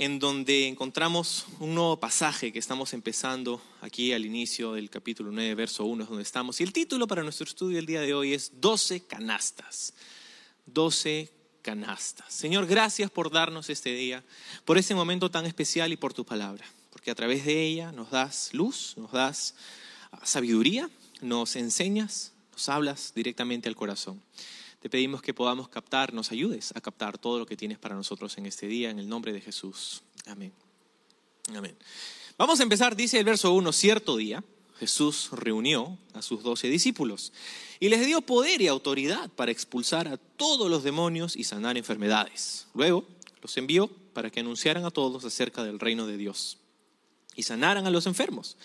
en donde encontramos un nuevo pasaje que estamos empezando aquí al inicio del capítulo 9, verso 1, es donde estamos. Y el título para nuestro estudio el día de hoy es 12 canastas. 12 canastas. Señor, gracias por darnos este día, por ese momento tan especial y por tu palabra, porque a través de ella nos das luz, nos das sabiduría, nos enseñas, nos hablas directamente al corazón. Te pedimos que podamos captar, nos ayudes a captar todo lo que tienes para nosotros en este día, en el nombre de Jesús. Amén. Amén. Vamos a empezar, dice el verso 1, cierto día Jesús reunió a sus doce discípulos y les dio poder y autoridad para expulsar a todos los demonios y sanar enfermedades. Luego los envió para que anunciaran a todos acerca del reino de Dios y sanaran a los enfermos.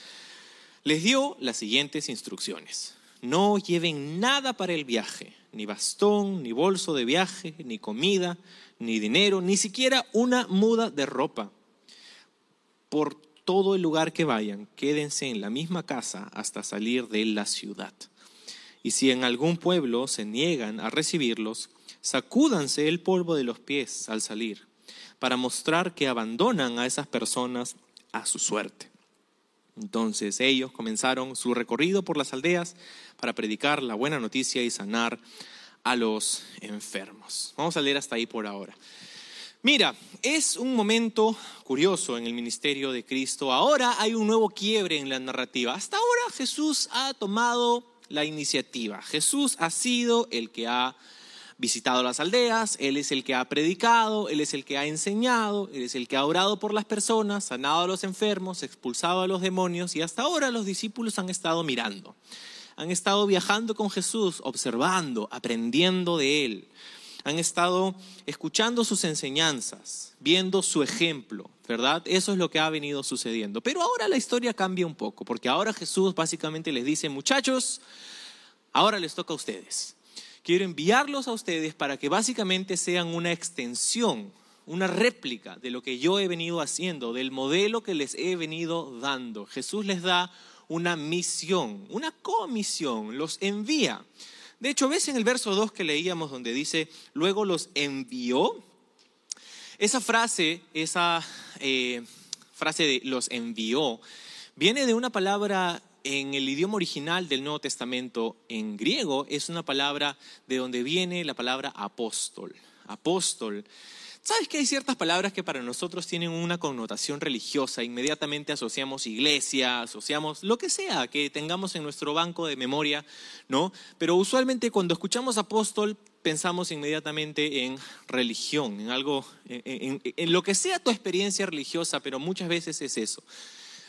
Les dio las siguientes instrucciones. No lleven nada para el viaje, ni bastón, ni bolso de viaje, ni comida, ni dinero, ni siquiera una muda de ropa. Por todo el lugar que vayan, quédense en la misma casa hasta salir de la ciudad. Y si en algún pueblo se niegan a recibirlos, sacúdanse el polvo de los pies al salir, para mostrar que abandonan a esas personas a su suerte. Entonces ellos comenzaron su recorrido por las aldeas para predicar la buena noticia y sanar a los enfermos. Vamos a leer hasta ahí por ahora. Mira, es un momento curioso en el ministerio de Cristo. Ahora hay un nuevo quiebre en la narrativa. Hasta ahora Jesús ha tomado la iniciativa. Jesús ha sido el que ha visitado las aldeas, Él es el que ha predicado, Él es el que ha enseñado, Él es el que ha orado por las personas, sanado a los enfermos, expulsado a los demonios y hasta ahora los discípulos han estado mirando. Han estado viajando con Jesús, observando, aprendiendo de Él. Han estado escuchando sus enseñanzas, viendo su ejemplo, ¿verdad? Eso es lo que ha venido sucediendo. Pero ahora la historia cambia un poco, porque ahora Jesús básicamente les dice, muchachos, ahora les toca a ustedes quiero enviarlos a ustedes para que básicamente sean una extensión, una réplica de lo que yo he venido haciendo, del modelo que les he venido dando. Jesús les da una misión, una comisión, los envía. De hecho, ves en el verso 2 que leíamos donde dice, luego los envió. Esa frase, esa eh, frase de los envió, viene de una palabra en el idioma original del Nuevo Testamento, en griego, es una palabra de donde viene la palabra apóstol. Apóstol. ¿Sabes que hay ciertas palabras que para nosotros tienen una connotación religiosa? Inmediatamente asociamos iglesia, asociamos lo que sea que tengamos en nuestro banco de memoria, ¿no? Pero usualmente cuando escuchamos apóstol pensamos inmediatamente en religión, en algo, en, en lo que sea tu experiencia religiosa, pero muchas veces es eso.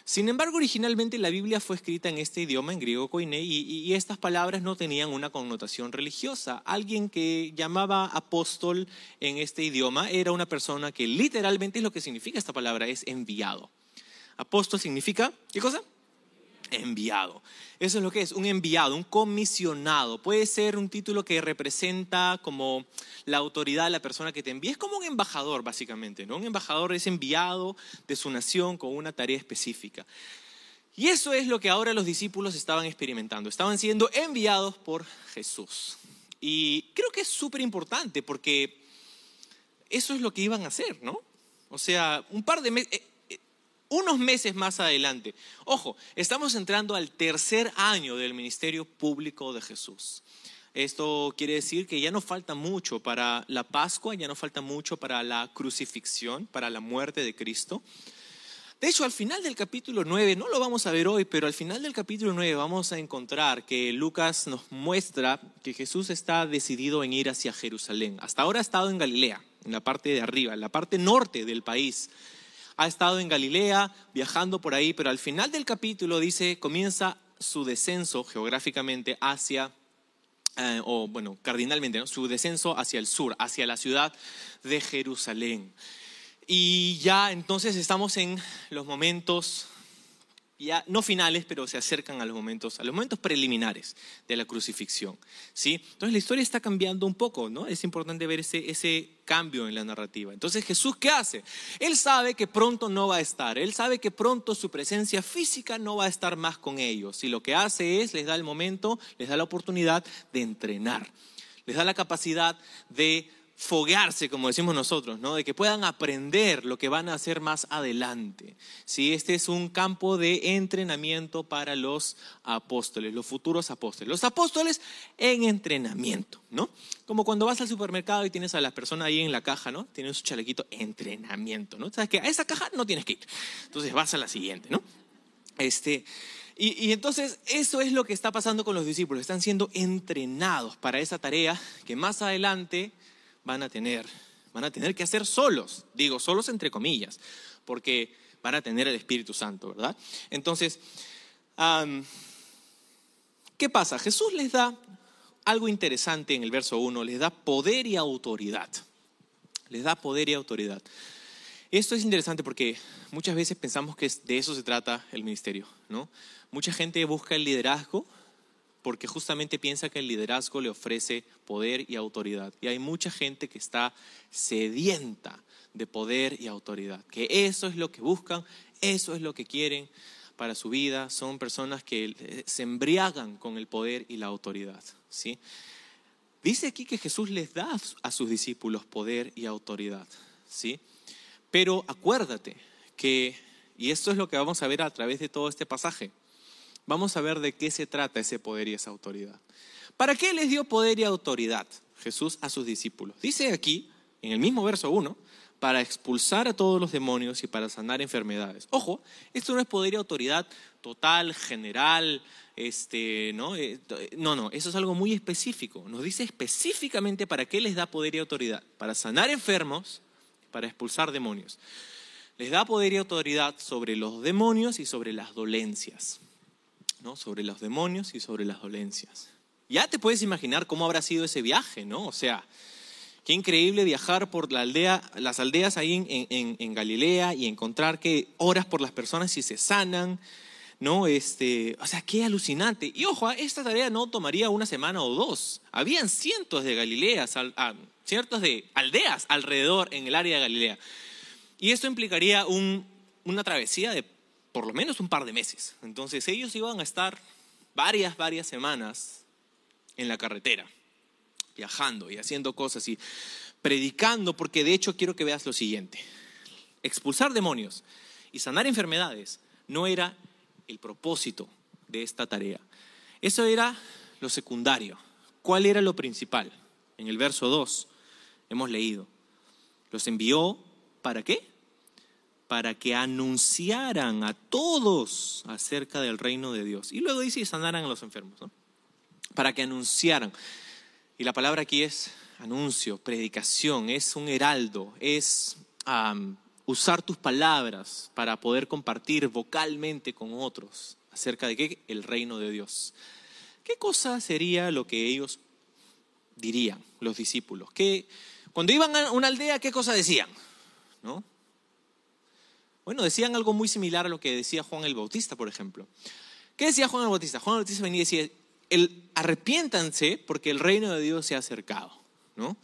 Sin embargo, originalmente la Biblia fue escrita en este idioma, en griego koiné, y, estas palabras no tenían una connotación religiosa. Alguien que llamaba apóstol en este idioma era una persona que literalmente es lo que significa esta palabra, es enviado. Apóstol significa, ¿qué cosa? Enviado. Eso es lo que es, un enviado, un comisionado. Puede ser un título que representa como la autoridad de la persona que te envía. Es como un embajador, básicamente, ¿no? Un embajador es enviado de su nación con una tarea específica. Y eso es lo que ahora los discípulos estaban experimentando. Estaban siendo enviados por Jesús. Y creo que es súper importante porque eso es lo que iban a hacer, ¿no? O sea, un par de meses unos meses más adelante. Ojo, estamos entrando al tercer año del ministerio público de Jesús. Esto quiere decir que ya no falta mucho para la Pascua, ya no falta mucho para la crucifixión, para la muerte de Cristo. De hecho, al final del capítulo 9, no lo vamos a ver hoy, pero al final del capítulo 9 vamos a encontrar que Lucas nos muestra que Jesús está decidido en ir hacia Jerusalén. Hasta ahora ha estado en Galilea, en la parte de arriba, en la parte norte del país ha estado en Galilea, viajando por ahí, pero al final del capítulo dice, comienza su descenso geográficamente hacia, eh, o bueno, cardinalmente, su descenso hacia el sur, hacia la ciudad de Jerusalén. Y ya entonces estamos en los momentos ya no finales, pero se acercan a los momentos, a los momentos preliminares de la crucifixión. ¿sí? Entonces la historia está cambiando un poco, ¿no? Es importante ver ese, ese cambio en la narrativa. Entonces Jesús, ¿qué hace? Él sabe que pronto no va a estar, él sabe que pronto su presencia física no va a estar más con ellos. Y lo que hace es, les da el momento, les da la oportunidad de entrenar, les da la capacidad de foguearse, como decimos nosotros, ¿no? de que puedan aprender lo que van a hacer más adelante. ¿sí? Este es un campo de entrenamiento para los apóstoles, los futuros apóstoles. Los apóstoles en entrenamiento, ¿no? Como cuando vas al supermercado y tienes a las personas ahí en la caja, ¿no? Tienen su chalequito, entrenamiento, ¿no? Sabes que a esa caja no tienes que ir. Entonces vas a la siguiente, ¿no? Este, y, y, entonces eso es lo que está pasando con los discípulos. Están siendo entrenados para esa tarea que más adelante van a tener, van a tener que hacer solos, digo solos entre comillas, porque van a tener el Espíritu Santo, ¿verdad? Entonces, ¿qué pasa? Jesús les da algo interesante en el verso 1, les da poder y autoridad. Les da poder y autoridad. Esto es interesante porque muchas veces pensamos que de eso se trata el ministerio, ¿no? Mucha gente busca el liderazgo porque justamente piensa que el liderazgo le ofrece poder y autoridad. Y hay mucha gente que está sedienta de poder y autoridad, que eso es lo que buscan, eso es lo que quieren para su vida, son personas que eh, se embriagan con el poder y la autoridad. ¿sí? Dice aquí que Jesús les da a sus discípulos poder y autoridad. ¿sí? Pero acuérdate que, y esto es lo que vamos a ver a través de todo este pasaje, Vamos a ver de qué se trata ese poder y esa autoridad. ¿Para qué les dio poder y autoridad Jesús a sus discípulos? Dice aquí, en el mismo verso 1, para expulsar a todos los demonios y para sanar enfermedades. Ojo, esto no es poder y autoridad total, general, este, ¿no? Eh, no, no, eso es algo muy específico. Nos dice específicamente para qué les da poder y autoridad. Para sanar enfermos, para expulsar demonios. Les da poder y autoridad sobre los demonios y sobre las dolencias sobre los demonios y sobre las dolencias. Ya te puedes imaginar cómo habrá sido ese viaje, ¿no? O sea, qué increíble viajar por la aldea, las aldeas ahí en, Galilea y encontrar que oras por las personas y se sanan, ¿no? Este, o sea, qué alucinante. Y ojo, esta tarea no tomaría una semana o dos. Habían cientos de Galileas, ah, cientos de aldeas alrededor en el área de Galilea. Y esto implicaría una travesía de por lo menos un par de meses. Entonces ellos iban a estar varias, varias semanas en la carretera, viajando y haciendo cosas y predicando, porque de hecho quiero que veas lo siguiente. Expulsar demonios y sanar enfermedades no era el propósito de esta tarea. Eso era lo secundario. ¿Cuál era lo principal? En el verso 2 hemos leído. Los envió para qué? Para que anunciaran a todos acerca del reino de Dios. Y luego dice y sanaran a los enfermos, ¿no? Para que anunciaran. Y la palabra aquí es anuncio, predicación, es un heraldo, es usar tus palabras para poder compartir vocalmente con otros acerca de qué? El reino de Dios. ¿Qué cosa sería lo que ellos dirían, los discípulos? Que cuando iban a una aldea, ¿qué cosa decían? ¿No? Bueno, decían algo muy similar a lo que decía Juan el Bautista, por ejemplo. ¿Qué decía Juan el Bautista? Juan el Bautista venía y decía, arrepiéntanse porque el reino de Dios se ha acercado. ¿no?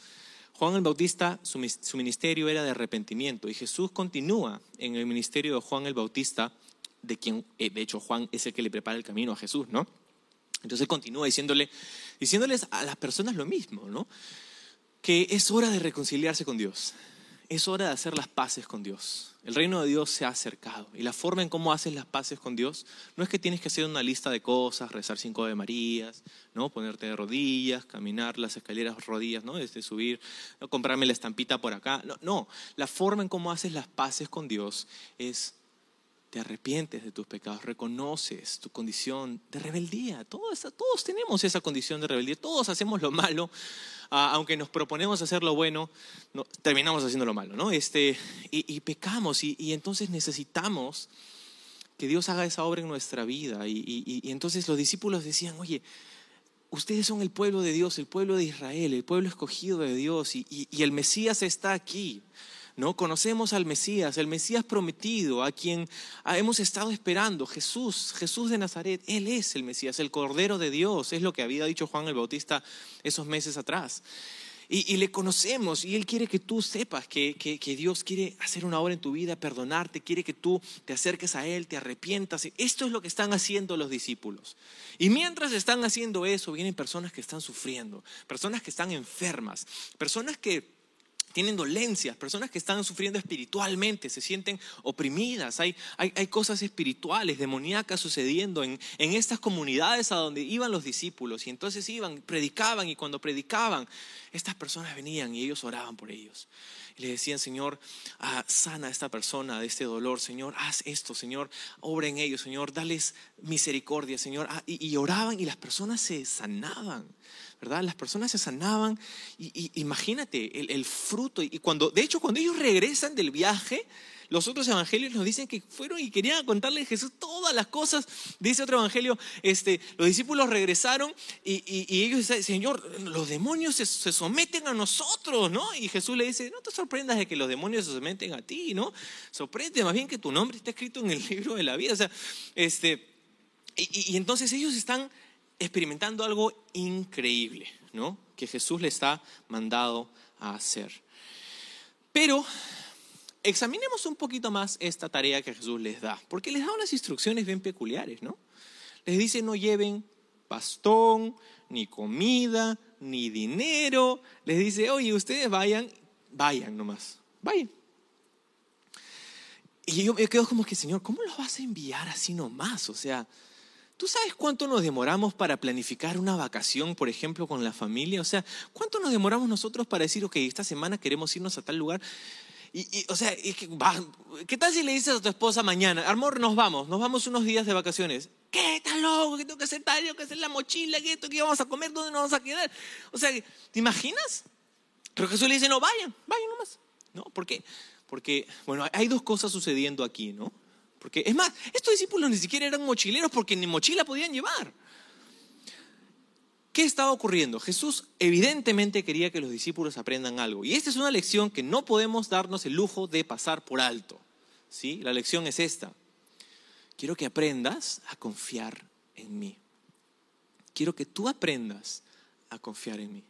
Juan el Bautista, su, ministerio era de arrepentimiento y Jesús continúa en el ministerio de Juan el Bautista, de quien, eh, de hecho, Juan es el que le prepara el camino a Jesús, ¿no? Entonces continúa diciéndole, diciéndoles a las personas lo mismo, ¿no? Que es hora de reconciliarse con Dios, es hora de hacer las paces con Dios. El reino de Dios se ha acercado. Y la forma en cómo haces las paces con Dios no es que tienes que hacer una lista de cosas, rezar cinco de Marías, ¿no? ponerte de rodillas, caminar las escaleras rodillas, ¿no? Desde subir, ¿no? comprarme la estampita por acá. No, no, la forma en cómo haces las paces con Dios es te arrepientes de tus pecados, reconoces tu condición de rebeldía. Todos, todos tenemos esa condición de rebeldía, todos hacemos lo malo, ah, aunque nos proponemos hacer lo bueno, terminamos haciendo lo malo, ¿no? Este, y, pecamos y, entonces necesitamos que Dios haga esa obra en nuestra vida. Y, entonces los discípulos decían, oye, ustedes son el pueblo de Dios, el pueblo de Israel, el pueblo escogido de Dios y el Mesías está aquí. ¿No? Conocemos al Mesías, el Mesías prometido, a quien hemos estado esperando, Jesús, Jesús de Nazaret, Él es el Mesías, el Cordero de Dios, es lo que había dicho Juan el Bautista esos meses atrás. Y, le conocemos y Él quiere que tú sepas que, que, Dios quiere hacer una obra en tu vida, perdonarte, quiere que tú te acerques a Él, te arrepientas. Esto es lo que están haciendo los discípulos. Y mientras están haciendo eso, vienen personas que están sufriendo, personas que están enfermas, personas que tienen dolencias, personas que están sufriendo espiritualmente, se sienten oprimidas, hay, hay, hay cosas espirituales, demoníacas sucediendo en, en, estas comunidades a donde iban los discípulos y entonces iban, predicaban y cuando predicaban, estas personas venían y ellos oraban por ellos. Y le decían, Señor, ah, sana a esta persona de este dolor, Señor, haz esto, Señor, obra en ellos, Señor, dales misericordia, Señor. Ah, y, y oraban y las personas se sanaban. ¿Verdad? Las personas se sanaban y, imagínate el, fruto. Y cuando, de hecho, cuando ellos regresan del viaje, los otros evangelios nos dicen que fueron y querían contarle a Jesús todas las cosas. Dice otro evangelio, este, los discípulos regresaron y, ellos dicen, Señor, los demonios se, someten a nosotros, ¿no? Y Jesús le dice, no te sorprendas de que los demonios se someten a ti, ¿no? Sorprende más bien que tu nombre está escrito en el libro de la vida. O sea, este, y entonces ellos están experimentando algo increíble, ¿no? Que Jesús le está mandado a hacer. Pero examinemos un poquito más esta tarea que Jesús les da, porque les da unas instrucciones bien peculiares, ¿no? Les dice no lleven bastón, ni comida, ni dinero. Les dice, oye, ustedes vayan, vayan nomás, vayan. Y yo me quedo como que, Señor, ¿cómo los vas a enviar así nomás? O sea, ¿Tú sabes cuánto nos demoramos para planificar una vacación, por ejemplo, con la familia? O sea, ¿cuánto nos demoramos nosotros para decir, ok, esta semana queremos irnos a tal lugar? O sea, ¿qué tal si le dices a tu esposa mañana, amor, nos vamos, nos vamos unos días de vacaciones? ¿Qué tal loco? ¿Qué tengo que hacer tal? Tengo que hacer la mochila, ¿qué, ¿qué vamos a comer? ¿Dónde nos vamos a quedar? O sea, ¿te imaginas? Pero Jesús le dice, no, vayan, vayan nomás. ¿No? ¿Por qué? Porque, bueno, hay dos cosas sucediendo aquí, ¿no? Porque, es más, estos discípulos ni siquiera eran mochileros porque ni mochila podían llevar. ¿Qué estaba ocurriendo? Jesús evidentemente quería que los discípulos aprendan algo. Y esta es una lección que no podemos darnos el lujo de pasar por alto. ¿sí? La lección es esta. Quiero que aprendas a confiar en mí. Quiero que tú aprendas a confiar en mí.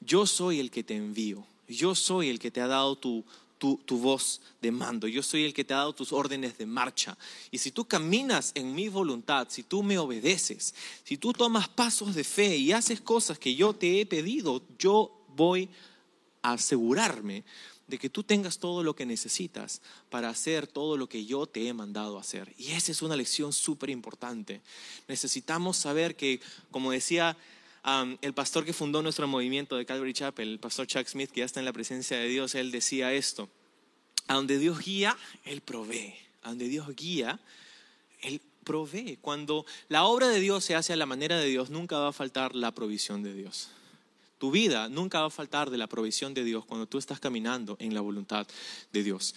Yo soy el que te envío. Yo soy el que te ha dado tu, tu, voz de mando, yo soy el que te ha dado tus órdenes de marcha. Y si tú caminas en mi voluntad, si tú me obedeces, si tú tomas pasos de fe y haces cosas que yo te he pedido, yo voy a asegurarme de que tú tengas todo lo que necesitas para hacer todo lo que yo te he mandado hacer. Y esa es una lección súper importante. Necesitamos saber que, como decía el pastor que fundó nuestro movimiento de Calvary Chapel, el pastor Chuck Smith, que ya está en la presencia de Dios, él decía esto, a donde Dios guía, Él provee, a donde Dios guía, Él provee. Cuando la obra de Dios se hace a la manera de Dios, nunca va a faltar la provisión de Dios. Tu vida nunca va a faltar de la provisión de Dios cuando tú estás caminando en la voluntad de Dios.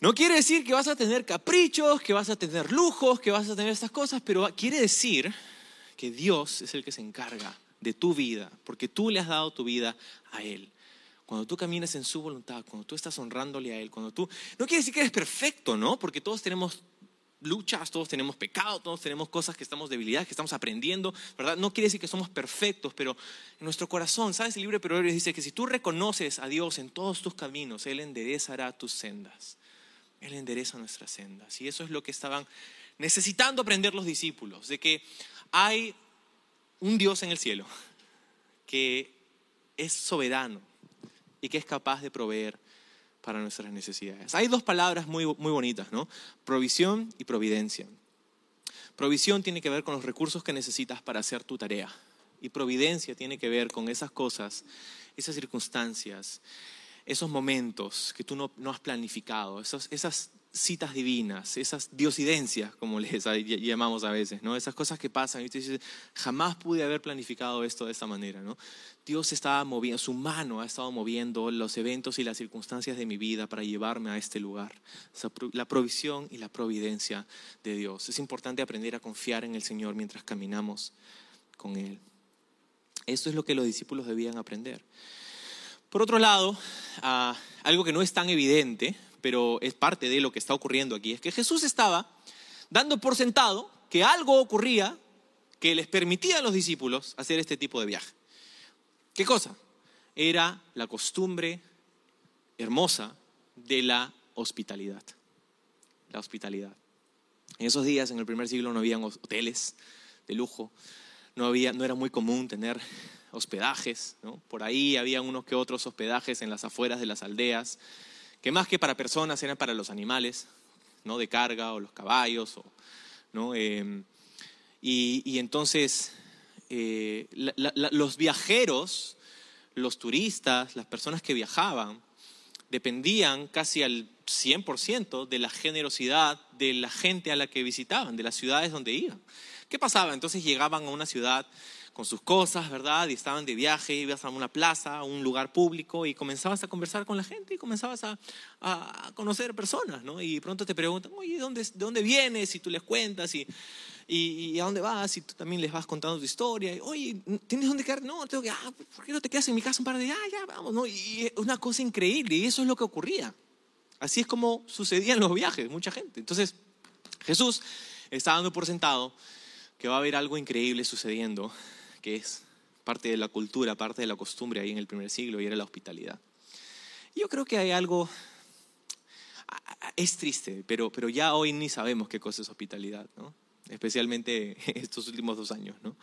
No quiere decir que vas a tener caprichos, que vas a tener lujos, que vas a tener estas cosas, pero quiere decir que Dios es el que se encarga de tu vida, porque tú le has dado tu vida a Él. Cuando tú caminas en su voluntad, cuando tú estás honrándole a Él, cuando tú... No quiere decir que eres perfecto, ¿no? Porque todos tenemos luchas, todos tenemos pecado, todos tenemos cosas que estamos debilidades, que estamos aprendiendo, ¿verdad? No quiere decir que somos perfectos, pero en nuestro corazón, ¿sabes? El libro de Proverbios dice que si tú reconoces a Dios en todos tus caminos, Él enderezará tus sendas. Él endereza nuestras sendas. Y eso es lo que estaban necesitando aprender los discípulos, de que hay un Dios en el cielo que es soberano y que es capaz de proveer para nuestras necesidades. Hay dos palabras muy, muy bonitas, ¿no? Provisión y providencia. Provisión tiene que ver con los recursos que necesitas para hacer tu tarea. Y providencia tiene que ver con esas cosas, esas circunstancias, esos momentos que tú no, no has planificado, esas, esas citas divinas, esas diosidencias, como les llamamos a veces, ¿no? Esas cosas que pasan y usted dice, jamás pude haber planificado esto de esta manera, ¿no? Dios estaba moviendo, su mano ha estado moviendo los eventos y las circunstancias de mi vida para llevarme a este lugar. La provisión y la providencia de Dios. Es importante aprender a confiar en el Señor mientras caminamos con Él. Esto es lo que los discípulos debían aprender. Por otro lado, ah, algo que no es tan evidente, pero es parte de lo que está ocurriendo aquí, es que Jesús estaba dando por sentado que algo ocurría que les permitía a los discípulos hacer este tipo de viaje. ¿Qué cosa? Era la costumbre hermosa de la hospitalidad. La hospitalidad. En esos días, en el primer siglo, no habían hoteles de lujo, no, había, no era muy común tener hospedajes, por ahí había unos que otros hospedajes en las afueras de las aldeas, que más que para personas eran para los animales, ¿no? de carga o los caballos. ¿no? Em, y, entonces eh, los viajeros, los turistas, las personas que viajaban, dependían casi al 100% de la generosidad de la gente a la que visitaban, de las ciudades donde iban. ¿Qué pasaba? Entonces llegaban a una ciudad con sus cosas, ¿verdad? Y estaban de viaje, ibas a una plaza, a un lugar público y comenzabas a conversar con la gente y comenzabas a, conocer personas, ¿no? Y pronto te preguntan, oye, ¿dónde, ¿de dónde vienes? Y tú les cuentas y, y, a dónde vas y tú también les vas contando tu historia. Y, oye, ¿tienes dónde quedar? No, tengo que, ah, ¿por qué no te quedas en mi casa un par de días? Ah, ya, vamos, ¿no? Y es una cosa increíble y eso es lo que ocurría. Así es como sucedían los viajes, mucha gente. Entonces, Jesús está dando por sentado que va a haber algo increíble sucediendo que es parte de la cultura, parte de la costumbre ahí en el primer siglo, y era la hospitalidad. Yo creo que hay algo, es triste, pero, pero ya hoy ni sabemos qué cosa es hospitalidad, ¿no? especialmente estos últimos dos años. ¿no?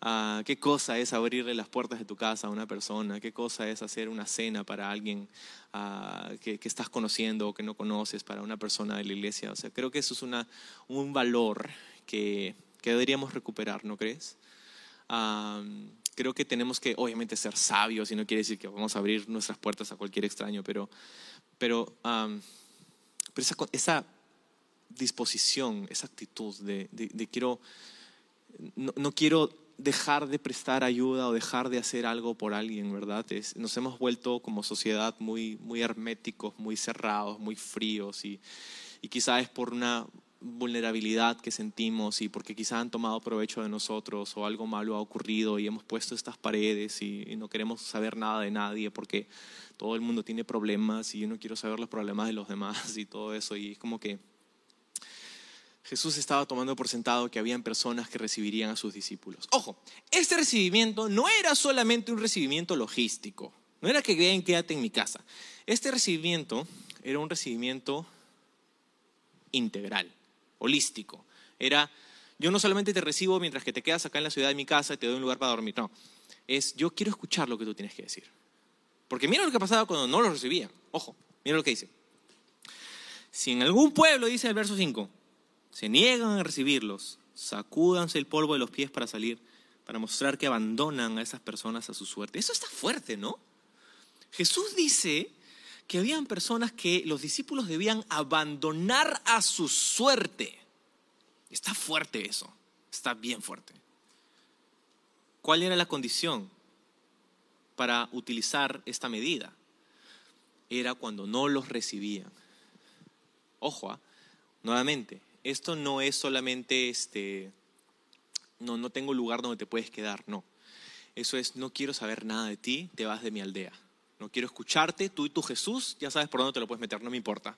Ah, ¿Qué cosa es abrirle las puertas de tu casa a una persona? ¿Qué cosa es hacer una cena para alguien ah, que, que, estás conociendo o que no conoces, para una persona de la iglesia? O sea, creo que eso es una, un valor que, que deberíamos recuperar, ¿no crees? Creo que tenemos que, obviamente, ser sabios y no quiere decir que vamos a abrir nuestras puertas a cualquier extraño, pero, pero, pero esa, disposición, esa actitud de, quiero, no, quiero dejar de prestar ayuda o dejar de hacer algo por alguien, ¿verdad? nos hemos vuelto como sociedad muy, muy herméticos, muy cerrados, muy fríos y, y quizás es por una vulnerabilidad que sentimos y porque quizá han tomado provecho de nosotros o algo malo ha ocurrido y hemos puesto estas paredes y, no queremos saber nada de nadie porque todo el mundo tiene problemas y yo no quiero saber los problemas de los demás y todo eso y es como que Jesús estaba tomando por sentado que habían personas que recibirían a sus discípulos. Ojo, este recibimiento no era solamente un recibimiento logístico, no era que vean quédate en mi casa. Este recibimiento era un recibimiento integral holístico. Era, yo no solamente te recibo mientras que te quedas acá en la ciudad de mi casa y te doy un lugar para dormir, no. Es, yo quiero escuchar lo que tú tienes que decir. Porque mira lo que pasaba cuando no lo recibían. Ojo, mira lo que dice. Si en algún pueblo, dice el verso 5, se niegan a recibirlos, sacúdanse el polvo de los pies para salir, para mostrar que abandonan a esas personas a su suerte. Eso está fuerte, ¿no? Jesús dice que habían personas que los discípulos debían abandonar a su suerte. Está fuerte eso, está bien fuerte. ¿Cuál era la condición para utilizar esta medida? Era cuando no los recibían. Ojo, ¿ah? nuevamente, esto no es solamente este, no, no tengo lugar donde te puedes quedar, no. Eso es, no quiero saber nada de ti, te vas de mi aldea no quiero escucharte, tú y tu Jesús, ya sabes por dónde te lo puedes meter, no me importa.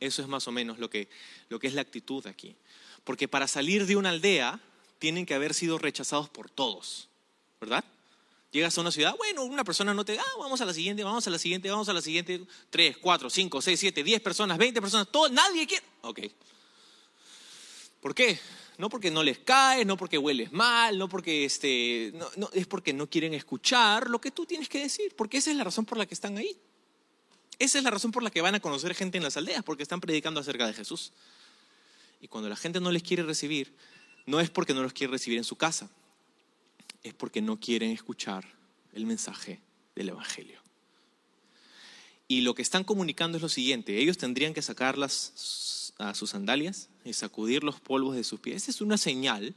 Eso es más o menos lo que, lo que es la actitud aquí. Porque para salir de una aldea tienen que haber sido rechazados por todos, ¿verdad? Llegas a una ciudad, bueno, una persona no te, ah, vamos a la siguiente, vamos a la siguiente, vamos a la siguiente, tres, cuatro, cinco, seis, siete, diez personas, veinte personas, todo, nadie quiere. Ok. ¿Por qué? No porque no les caes, no porque hueles mal, no porque este, no, es porque no quieren escuchar lo que tú tienes que decir, porque esa es la razón por la que están ahí. Esa es la razón por la que van a conocer gente en las aldeas, porque están predicando acerca de Jesús. Y cuando la gente no les quiere recibir, no es porque no los quiere recibir en su casa, es porque no quieren escuchar el mensaje del Evangelio. Y lo que están comunicando es lo siguiente, ellos tendrían que sacar las, a sus sandalias, y sacudir los polvos de sus pies. Es una señal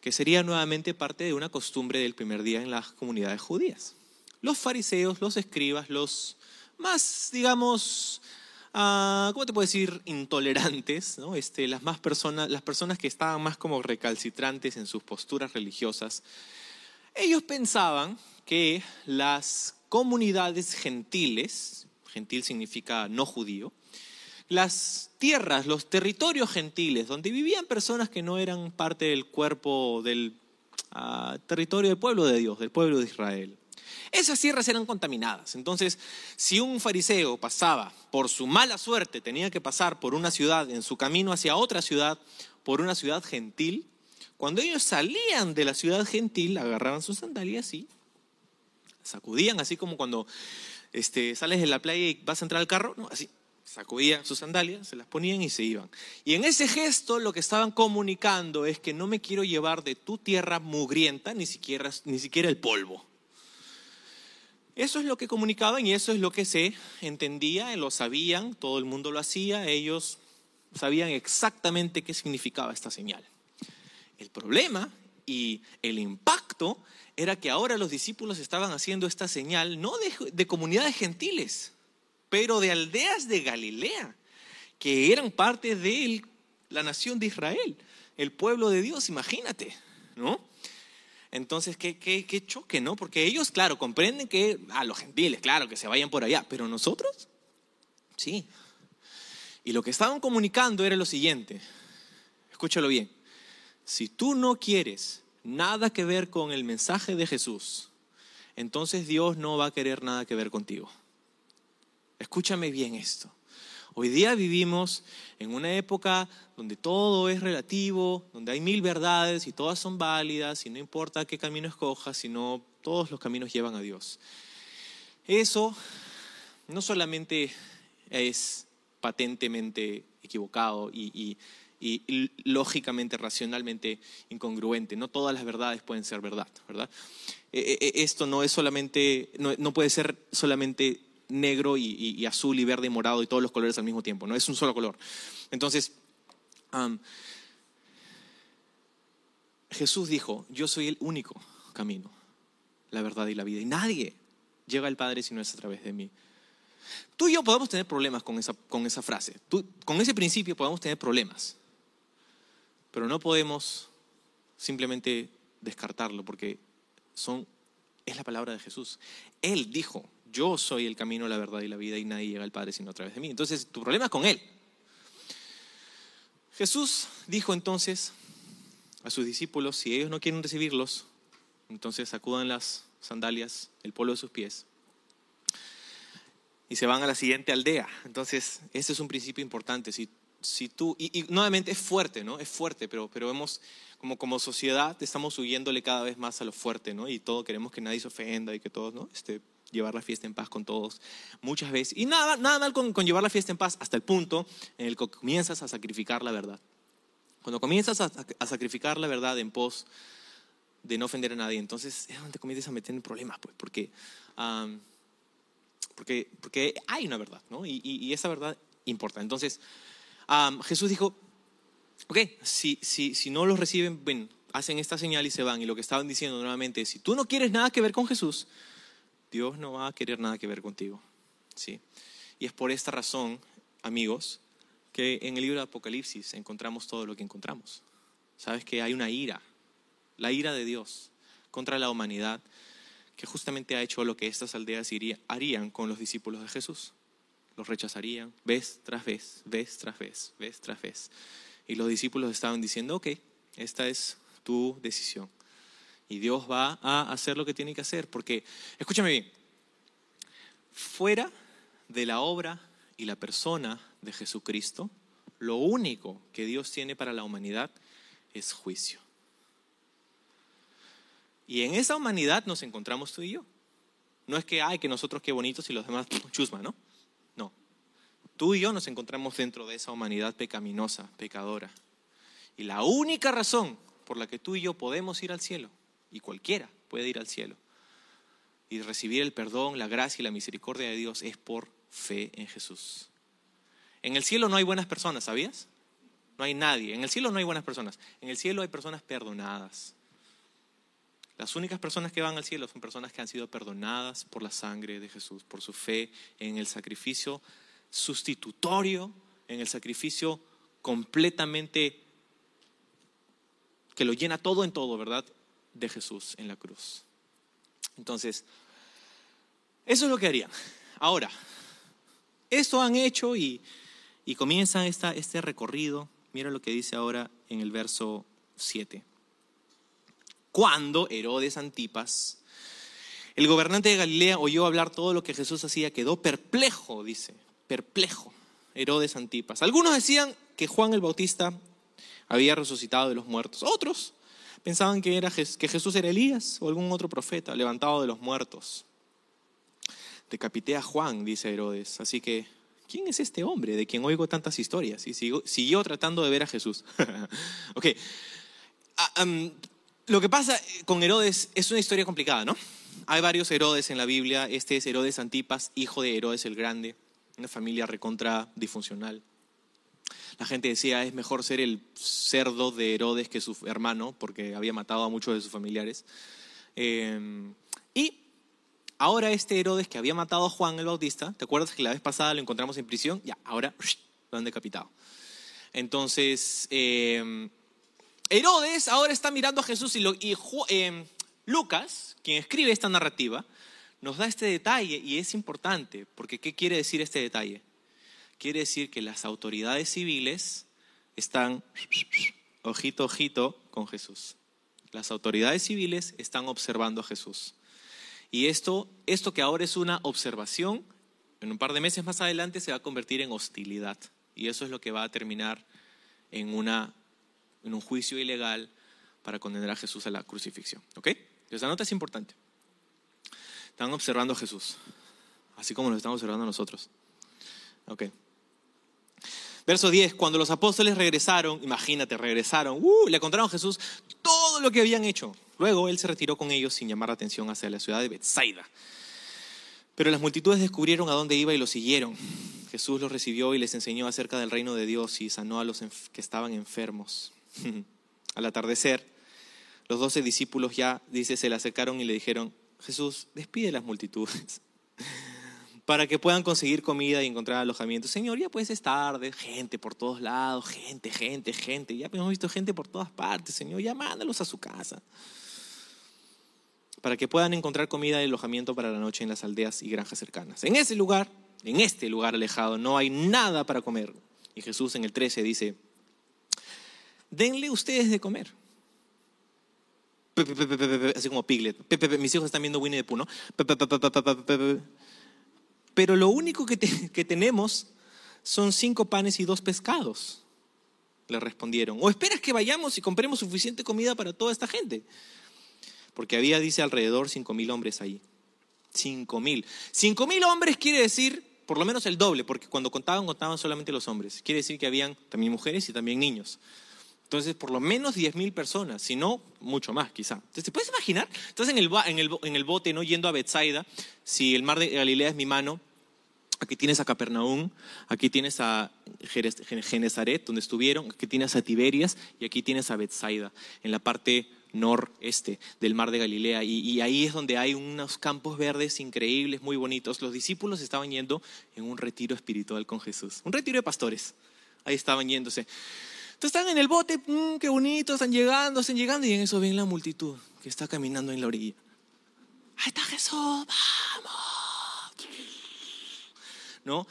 que sería nuevamente parte de una costumbre del primer día en las comunidades judías. Los fariseos, los escribas, los más, digamos, uh, ¿cómo te puedo decir? Intolerantes, ¿no? este, las, más personas, las personas que estaban más como recalcitrantes en sus posturas religiosas, ellos pensaban que las comunidades gentiles, gentil significa no judío, las tierras, los territorios gentiles, donde vivían personas que no eran parte del cuerpo del ah, territorio del pueblo de Dios, del pueblo de Israel. Esas tierras eran contaminadas. Entonces, si un fariseo pasaba por su mala suerte, tenía que pasar por una ciudad en su camino hacia otra ciudad, por una ciudad gentil, cuando ellos salían de la ciudad gentil, agarraban sus sandalias y sacudían, así como cuando este, sales de la playa y vas a entrar al carro, ¿no? así, sacudían sus sandalias, se las ponían y se iban. Y en ese gesto lo que estaban comunicando es que no me quiero llevar de tu tierra mugrienta ni siquiera, ni siquiera el polvo. Eso es lo que comunicaban y eso es lo que se entendía, lo sabían, todo el mundo lo hacía, ellos sabían exactamente qué significaba esta señal. El problema y el impacto era que ahora los discípulos estaban haciendo esta señal no de, comunidades gentiles, pero de aldeas de Galilea, que eran parte de la nación de Israel, el pueblo de Dios, imagínate, ¿no? Entonces, ¿qué, qué, qué choque, ¿no? Porque ellos, claro, comprenden que, a ah, los gentiles, claro, que se vayan por allá, pero nosotros, sí. Y lo que estaban comunicando era lo siguiente, escúchalo bien, si tú no quieres nada que ver con el mensaje de Jesús, entonces Dios no va a querer nada que ver contigo. Escúchame bien esto. Hoy día vivimos en una época donde todo es relativo, donde hay mil verdades y todas son válidas y no importa qué camino escojas, sino todos los caminos llevan a Dios. Eso no solamente es patentemente equivocado y, lógicamente, racionalmente incongruente. No todas las verdades pueden ser verdad, ¿verdad? E, e, e, esto no es solamente, no, puede ser solamente negro y, azul y verde y morado y todos los colores al mismo tiempo, no es un solo color. Entonces, Jesús dijo, yo soy el único camino, la verdad y la vida, y nadie llega al Padre si no es a través de mí. Tú y yo podemos tener problemas con esa, con esa frase, con ese principio podemos tener problemas. Pero no podemos simplemente descartarlo porque son, es la palabra de Jesús. Él dijo, yo soy el camino, la verdad y la vida y nadie llega al Padre sino a través de mí. Entonces, tu problema es con Él. Jesús dijo entonces a sus discípulos, si ellos no quieren recibirlos, entonces sacudan las sandalias, el polvo de sus pies y se van a la siguiente aldea. Entonces, ese es un principio importante. Si si tú, y, nuevamente es fuerte, ¿no? Es fuerte, pero, pero vemos como, como sociedad estamos huyéndole cada vez más a lo fuerte, ¿no? Y todo queremos que nadie se ofenda y que todos, ¿no? Este, llevar la fiesta en paz con todos muchas veces. Y nada, nada mal con, con llevar la fiesta en paz hasta el punto en el que comienzas a sacrificar la verdad. Cuando comienzas a, a sacrificar la verdad en pos de no ofender a nadie, entonces es donde te comienzas a meter en problemas, pues, porque, porque, porque hay una verdad, ¿no? Y, y, y esa verdad importa. Entonces, Jesús dijo, ok, si, si, si no los reciben, ven, hacen esta señal y se van. Y lo que estaban diciendo nuevamente es, si tú no quieres nada que ver con Jesús, Dios no va a querer nada que ver contigo. ¿sí? Y es por esta razón, amigos, que en el libro de Apocalipsis encontramos todo lo que encontramos. Sabes que hay una ira, la ira de Dios contra la humanidad, que justamente ha hecho lo que estas aldeas harían con los discípulos de Jesús los rechazarían vez tras vez, vez tras vez, vez tras vez. Y los discípulos estaban diciendo, ok, esta es tu decisión. Y Dios va a hacer lo que tiene que hacer, porque, escúchame bien, fuera de la obra y la persona de Jesucristo, lo único que Dios tiene para la humanidad es juicio. Y en esa humanidad nos encontramos tú y yo. No es que, ay, que nosotros qué bonitos y los demás chusma, ¿no? Tú y yo nos encontramos dentro de esa humanidad pecaminosa, pecadora. Y la única razón por la que tú y yo podemos ir al cielo, y cualquiera puede ir al cielo, y recibir el perdón, la gracia y la misericordia de Dios es por fe en Jesús. En el cielo no hay buenas personas, ¿sabías? No hay nadie. En el cielo no hay buenas personas. En el cielo hay personas perdonadas. Las únicas personas que van al cielo son personas que han sido perdonadas por la sangre de Jesús, por su fe en el sacrificio sustitutorio, en el sacrificio completamente que lo llena todo en todo, ¿verdad? De Jesús en la cruz. Entonces, Eso es lo que harían. Ahora, esto han hecho y, y comienza esta, este recorrido. Mira lo que dice ahora en el verso 7. Cuando Herodes Antipas, el gobernante de Galilea, oyó hablar todo lo que Jesús hacía, quedó perplejo, dice, perplejo. Herodes Antipas. Algunos decían que Juan el Bautista había resucitado de los muertos. Otros pensaban que, era, que Jesús era Elías o algún otro profeta levantado de los muertos. Decapité a Juan, dice Herodes. Así que, ¿quién es este hombre de quien oigo tantas historias? Y siguió, tratando de ver a Jesús. ok. Ah, lo que pasa con Herodes es una historia complicada, ¿no? Hay varios Herodes en la Biblia. Este es Herodes Antipas, hijo de Herodes el Grande, una familia recontra disfuncional. La gente decía, es mejor ser el cerdo de Herodes que su hermano, porque había matado a muchos de sus familiares. Eh, y ahora este Herodes que había matado a Juan el Bautista, ¿te acuerdas que la vez pasada lo encontramos en prisión? Ya, ahora lo han decapitado. Entonces, eh, Herodes ahora está mirando a Jesús y, lo, eh, Lucas, quien escribe esta narrativa, nos da este detalle y es importante, porque ¿qué quiere decir este detalle? Quiere decir que las autoridades civiles están ojito, ojito con Jesús. Las autoridades civiles están observando a Jesús. Y esto, esto que ahora es una observación, en un par de meses más adelante se va a convertir en hostilidad. Y eso es lo que va a terminar en, una, en un juicio ilegal para condenar a Jesús a la crucifixión. ¿Ok? Entonces nota es importante. Están observando a Jesús, así como lo estamos observando nosotros. Ok. Verso 10, cuando los apóstoles regresaron, imagínate, regresaron, uh, le contaron a Jesús todo lo que habían hecho. Luego él se retiró con ellos sin llamar la atención hacia la ciudad de Bethsaida. Pero las multitudes descubrieron a dónde iba y lo siguieron. Jesús los recibió y les enseñó acerca del reino de Dios y sanó a los que estaban enfermos. Al atardecer, los doce discípulos ya, dice, se le acercaron y le dijeron, Jesús, despide las multitudes para que puedan conseguir comida y encontrar alojamiento. Señor, ya puedes estar de gente por todos lados, gente, gente, gente. Ya hemos visto gente por todas partes, Señor, ya mándalos a su casa. Para que puedan encontrar comida y alojamiento para la noche en las aldeas y granjas cercanas. En ese lugar, en este lugar alejado, no hay nada para comer. Y Jesús en el 13 dice, denle ustedes de comer. Así como Piglet. Mis hijos están viendo Winnie the Pooh, ¿no? Pero lo único que, tenemos son cinco panes y dos pescados. Le respondieron. ¿O esperas que vayamos y compremos suficiente comida para toda esta gente? Porque había, dice, alrededor cinco mil hombres ahí. Cinco mil. Cinco mil hombres quiere decir por lo menos el doble, porque cuando contaban, contaban solamente los hombres. Quiere decir que habían también mujeres y también niños. Entonces, por lo menos diez mil personas, si no, mucho más quizá. Entonces, ¿te puedes imaginar? Estás en el, en el, en el bote, ¿no? Yendo a Bethsaida, si el mar de Galilea es mi mano, aquí tienes a Capernaum, aquí tienes a Genezaret, donde estuvieron, aquí tienes a Tiberias y aquí tienes a Bethsaida, en la parte noreste del mar de Galilea. Y, y, ahí es donde hay unos campos verdes increíbles, muy bonitos. Los discípulos estaban yendo en un retiro espiritual con Jesús, un retiro de pastores. Ahí estaban yéndose. Están en el bote, mm, qué bonito, están llegando, están llegando y en eso ven la multitud que está caminando en la orilla. Ahí está Jesús, vamos. ¿No?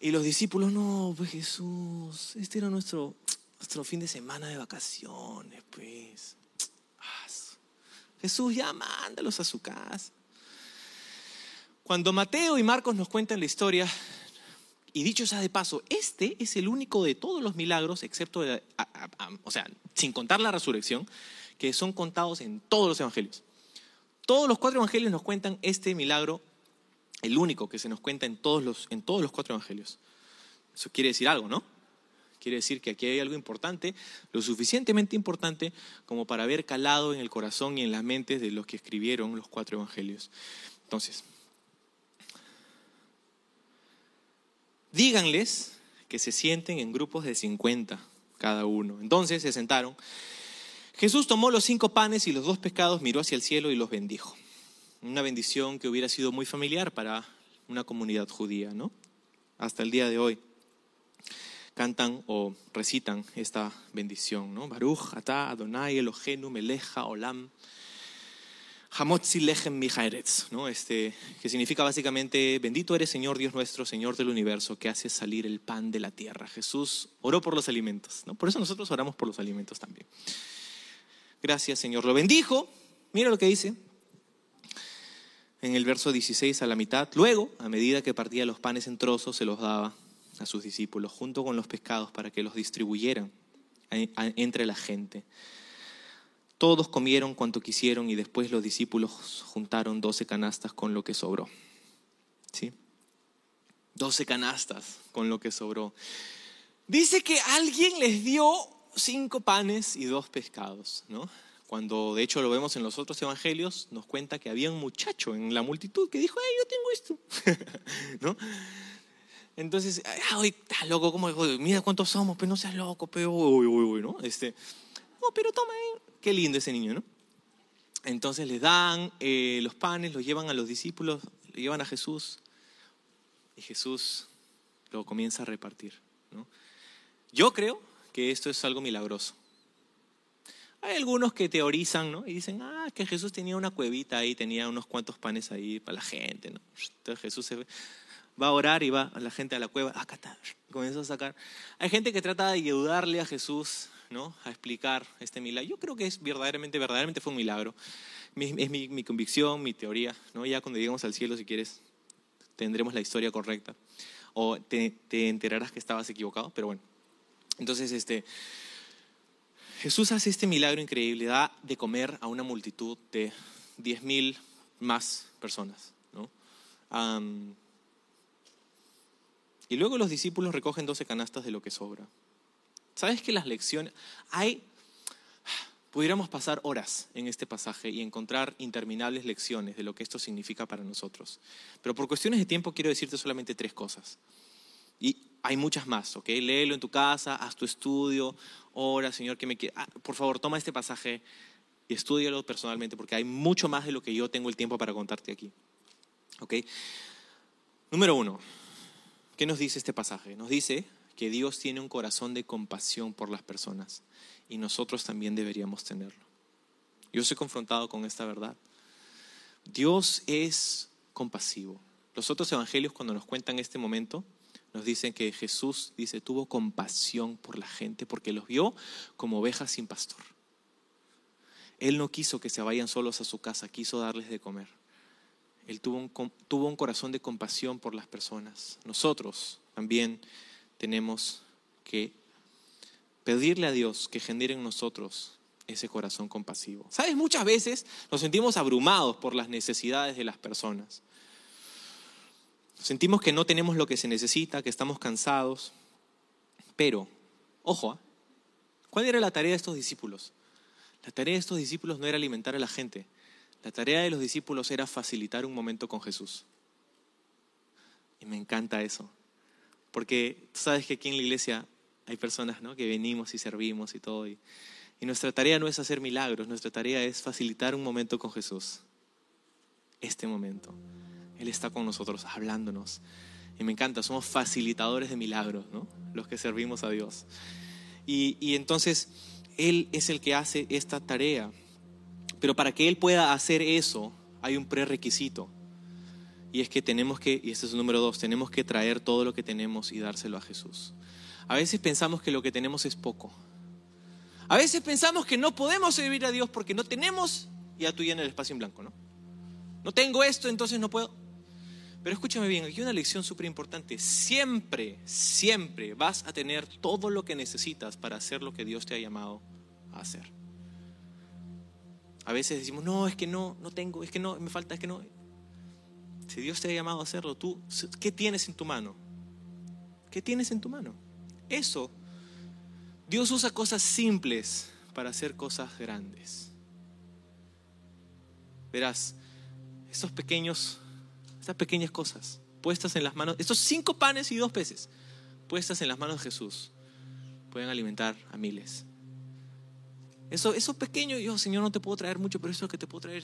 Y los discípulos, no, pues Jesús, este era nuestro, nuestro fin de semana de vacaciones, pues. Jesús, ya mándalos a su casa. Cuando Mateo y Marcos nos cuentan la historia, y dicho sea de paso, este es el único de todos los milagros, excepto, o sea, sin contar la resurrección, que son contados en todos los evangelios. Todos los cuatro evangelios nos cuentan este milagro, el único que se nos cuenta en todos los, en todos los cuatro evangelios. Eso quiere decir algo, ¿no? Quiere decir que aquí hay algo importante, lo suficientemente importante como para haber calado en el corazón y en las mentes de los que escribieron los cuatro evangelios. Entonces, díganles que se sienten en grupos de 50 cada uno. Entonces se sentaron. Jesús tomó los cinco panes y los dos pescados, miró hacia el cielo y los bendijo. Una bendición que hubiera sido muy familiar para una comunidad judía, ¿no? Hasta el día de hoy cantan o recitan esta bendición, ¿no? Baruch, Atá, Adonai, Elohenu, Meleja, Olam. Hamotzi Lechem ¿no? este, que significa básicamente, bendito eres Señor Dios nuestro, Señor del universo, que hace salir el pan de la tierra. Jesús oró por los alimentos, ¿no? por eso nosotros oramos por los alimentos también. Gracias Señor, lo bendijo, mira lo que dice en el verso 16 a la mitad. Luego, a medida que partía los panes en trozos, se los daba a sus discípulos junto con los pescados para que los distribuyeran entre la gente. Todos comieron cuanto quisieron y después los discípulos juntaron doce canastas con lo que sobró. ¿Sí? Doce canastas con lo que sobró. Dice que alguien les dio cinco panes y dos pescados, ¿no? Cuando de hecho lo vemos en los otros evangelios, nos cuenta que había un muchacho en la multitud que dijo, hey, yo tengo esto, ¿no? Entonces, ay, está loco, ¿cómo? Mira cuántos somos, pero no seas loco, pero, uy, uy, uy, ¿no? Este, no, pero toma, Qué lindo ese niño, ¿no? Entonces les dan eh, los panes, los llevan a los discípulos, le llevan a Jesús y Jesús lo comienza a repartir. ¿no? Yo creo que esto es algo milagroso. Hay algunos que teorizan ¿no? y dicen, ah, que Jesús tenía una cuevita ahí, tenía unos cuantos panes ahí para la gente. ¿no? Entonces Jesús va a orar y va a la gente a la cueva, acá está, comienza a sacar. Hay gente que trata de ayudarle a Jesús a explicar este milagro. Yo creo que es verdaderamente, verdaderamente fue un milagro. es mi, convicción, mi teoría. ¿no? Ya cuando lleguemos al cielo, si quieres, tendremos la historia correcta. O te, enterarás que estabas equivocado, pero bueno. Entonces, este, Jesús hace este milagro increíble, da de comer a una multitud de 10.000 más personas. y luego los discípulos recogen 12 canastas de lo que sobra. ¿Sabes que las lecciones, hay, pudiéramos pasar horas en este pasaje y encontrar interminables lecciones de lo que esto significa para nosotros. Pero por cuestiones de tiempo quiero decirte solamente tres cosas. Y hay muchas más, ¿ok? Léelo en tu casa, haz tu estudio, ora, Señor, que me quiere. Ah, por favor, toma este pasaje y estudialo personalmente, porque hay mucho más de lo que yo tengo el tiempo para contarte aquí. ¿Ok? Número uno, ¿qué nos dice este pasaje? Nos dice que Dios tiene un corazón de compasión por las personas y nosotros también deberíamos tenerlo. Yo soy confrontado con esta verdad. Dios es compasivo. Los otros evangelios cuando nos cuentan este momento nos dicen que Jesús dice tuvo compasión por la gente porque los vio como ovejas sin pastor. Él no quiso que se vayan solos a su casa, quiso darles de comer. Él tuvo un, tuvo un corazón de compasión por las personas. Nosotros también tenemos que pedirle a Dios que genere en nosotros ese corazón compasivo. Sabes, muchas veces nos sentimos abrumados por las necesidades de las personas. Sentimos que no tenemos lo que se necesita, que estamos cansados. Pero, ojo, ¿ah? ¿cuál era la tarea de estos discípulos? La tarea de estos discípulos no era alimentar a la gente. La tarea de los discípulos era facilitar un momento con Jesús. Y me encanta eso. Porque tú sabes que aquí en la iglesia hay personas ¿no? que venimos y servimos y todo. Y, nuestra tarea no es hacer milagros, nuestra tarea es facilitar un momento con Jesús. Este momento. Él está con nosotros hablándonos. Y me encanta, somos facilitadores de milagros, ¿no? Los que servimos a Dios. Y, y entonces, Él es el que hace esta tarea. Pero para que Él pueda hacer eso, hay un prerequisito. Y es que tenemos que, y este es el número dos, tenemos que traer todo lo que tenemos y dárselo a Jesús. A veces pensamos que lo que tenemos es poco. A veces pensamos que no podemos servir a Dios porque no tenemos, ya tú en el espacio en blanco, ¿no? No tengo esto, entonces no puedo. Pero escúchame bien, aquí hay una lección súper importante. Siempre, siempre vas a tener todo lo que necesitas para hacer lo que Dios te ha llamado a hacer. A veces decimos, no, es que no, no tengo, es que no, me falta, es que no. Si Dios te ha llamado a hacerlo, tú, ¿qué tienes en tu mano? ¿Qué tienes en tu mano? Eso, Dios usa cosas simples para hacer cosas grandes. Verás, estos pequeños, estas pequeñas cosas puestas en las manos, estos cinco panes y dos peces puestas en las manos de Jesús, pueden alimentar a miles. Eso, eso pequeño, yo, Señor, no te puedo traer mucho, pero eso que te puedo traer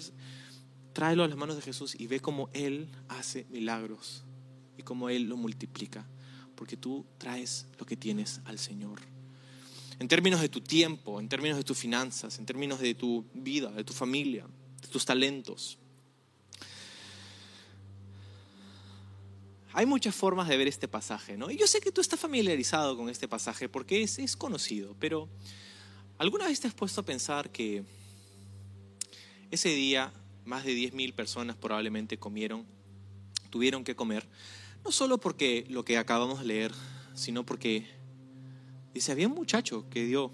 tráelo a las manos de Jesús y ve cómo Él hace milagros y cómo Él lo multiplica, porque tú traes lo que tienes al Señor. En términos de tu tiempo, en términos de tus finanzas, en términos de tu vida, de tu familia, de tus talentos. Hay muchas formas de ver este pasaje, ¿no? Y yo sé que tú estás familiarizado con este pasaje porque es, es conocido, pero ¿alguna vez te has puesto a pensar que ese día más de 10.000 personas probablemente comieron, tuvieron que comer, no solo porque lo que acabamos de leer, sino porque dice, había un muchacho que dio,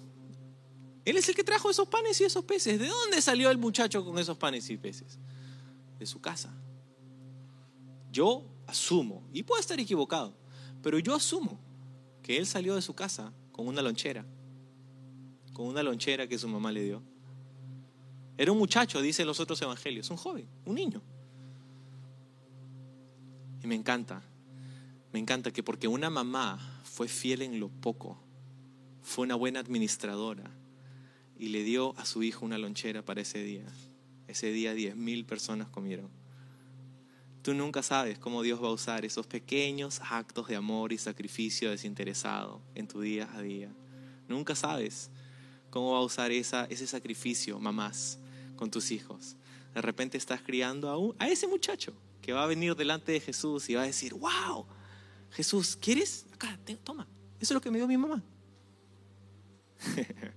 él es el que trajo esos panes y esos peces. ¿De dónde salió el muchacho con esos panes y peces? De su casa. Yo asumo, y puedo estar equivocado, pero yo asumo que él salió de su casa con una lonchera, con una lonchera que su mamá le dio. Era un muchacho, dicen los otros evangelios, un joven, un niño. Y me encanta, me encanta que porque una mamá fue fiel en lo poco, fue una buena administradora y le dio a su hijo una lonchera para ese día. Ese día mil personas comieron. Tú nunca sabes cómo Dios va a usar esos pequeños actos de amor y sacrificio desinteresado en tu día a día. Nunca sabes cómo va a usar esa, ese sacrificio, mamás, con tus hijos. De repente estás criando a, a ese muchacho que va a venir delante de Jesús y va a decir, wow, Jesús, ¿quieres? Acá, toma. Eso es lo que me dio mi mamá.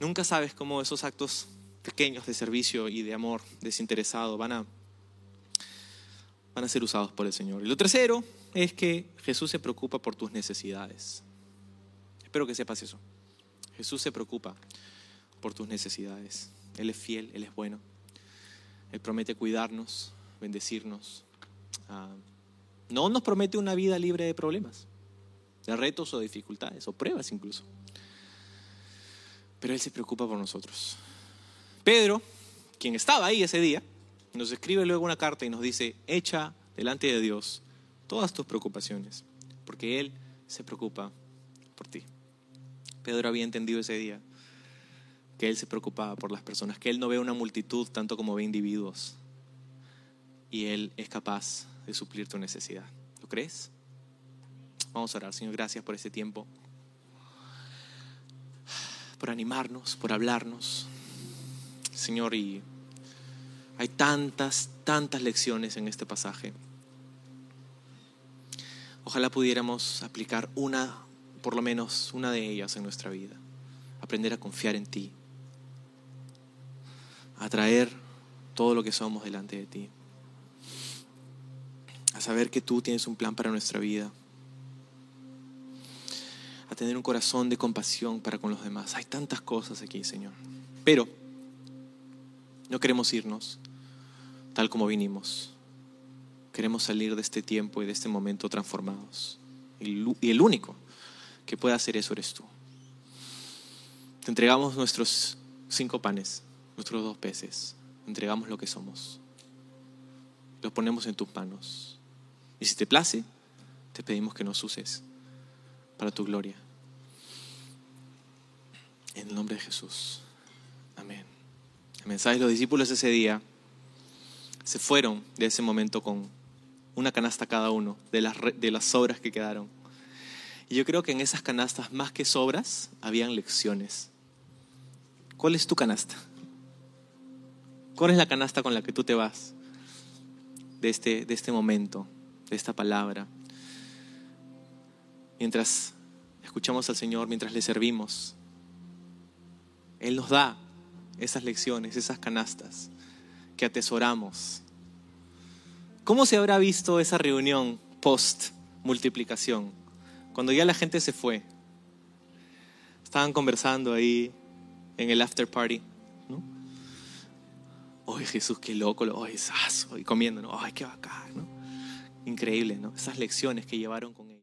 Nunca sabes cómo esos actos pequeños de servicio y de amor desinteresado van a, van a ser usados por el Señor. Y lo tercero es que Jesús se preocupa por tus necesidades. Espero que sepas eso. Jesús se preocupa por tus necesidades. Él es fiel, Él es bueno. Él promete cuidarnos, bendecirnos. Ah, no nos promete una vida libre de problemas, de retos o dificultades, o pruebas incluso. Pero Él se preocupa por nosotros. Pedro, quien estaba ahí ese día, nos escribe luego una carta y nos dice, echa delante de Dios todas tus preocupaciones, porque Él se preocupa por ti. Pedro había entendido ese día que Él se preocupaba por las personas, que Él no ve una multitud tanto como ve individuos. Y Él es capaz de suplir tu necesidad. ¿Lo crees? Vamos a orar, Señor, gracias por este tiempo, por animarnos, por hablarnos. Señor, y hay tantas, tantas lecciones en este pasaje. Ojalá pudiéramos aplicar una, por lo menos una de ellas en nuestra vida. Aprender a confiar en ti, a traer todo lo que somos delante de ti, a saber que tú tienes un plan para nuestra vida, a tener un corazón de compasión para con los demás. Hay tantas cosas aquí, Señor. Pero no queremos irnos tal como vinimos. Queremos salir de este tiempo y de este momento transformados. Y el único que puede hacer eso eres tú. Te entregamos nuestros cinco panes nuestros dos peces, entregamos lo que somos, los ponemos en tus manos. Y si te place, te pedimos que nos uses para tu gloria. En el nombre de Jesús. Amén. Amén. ¿Sabes? Los discípulos ese día se fueron de ese momento con una canasta cada uno de las, de las sobras que quedaron. Y yo creo que en esas canastas, más que sobras, habían lecciones. ¿Cuál es tu canasta? ¿Cuál es la canasta con la que tú te vas de este, de este momento, de esta palabra? Mientras escuchamos al Señor, mientras le servimos, Él nos da esas lecciones, esas canastas que atesoramos. ¿Cómo se habrá visto esa reunión post multiplicación? Cuando ya la gente se fue. Estaban conversando ahí en el after party. ¡Ay, Jesús, qué loco! ¡Ay, saso! Y comiendo, ¿no? ¡Ay, qué bacán! ¿no? Increíble, ¿no? Esas lecciones que llevaron con él.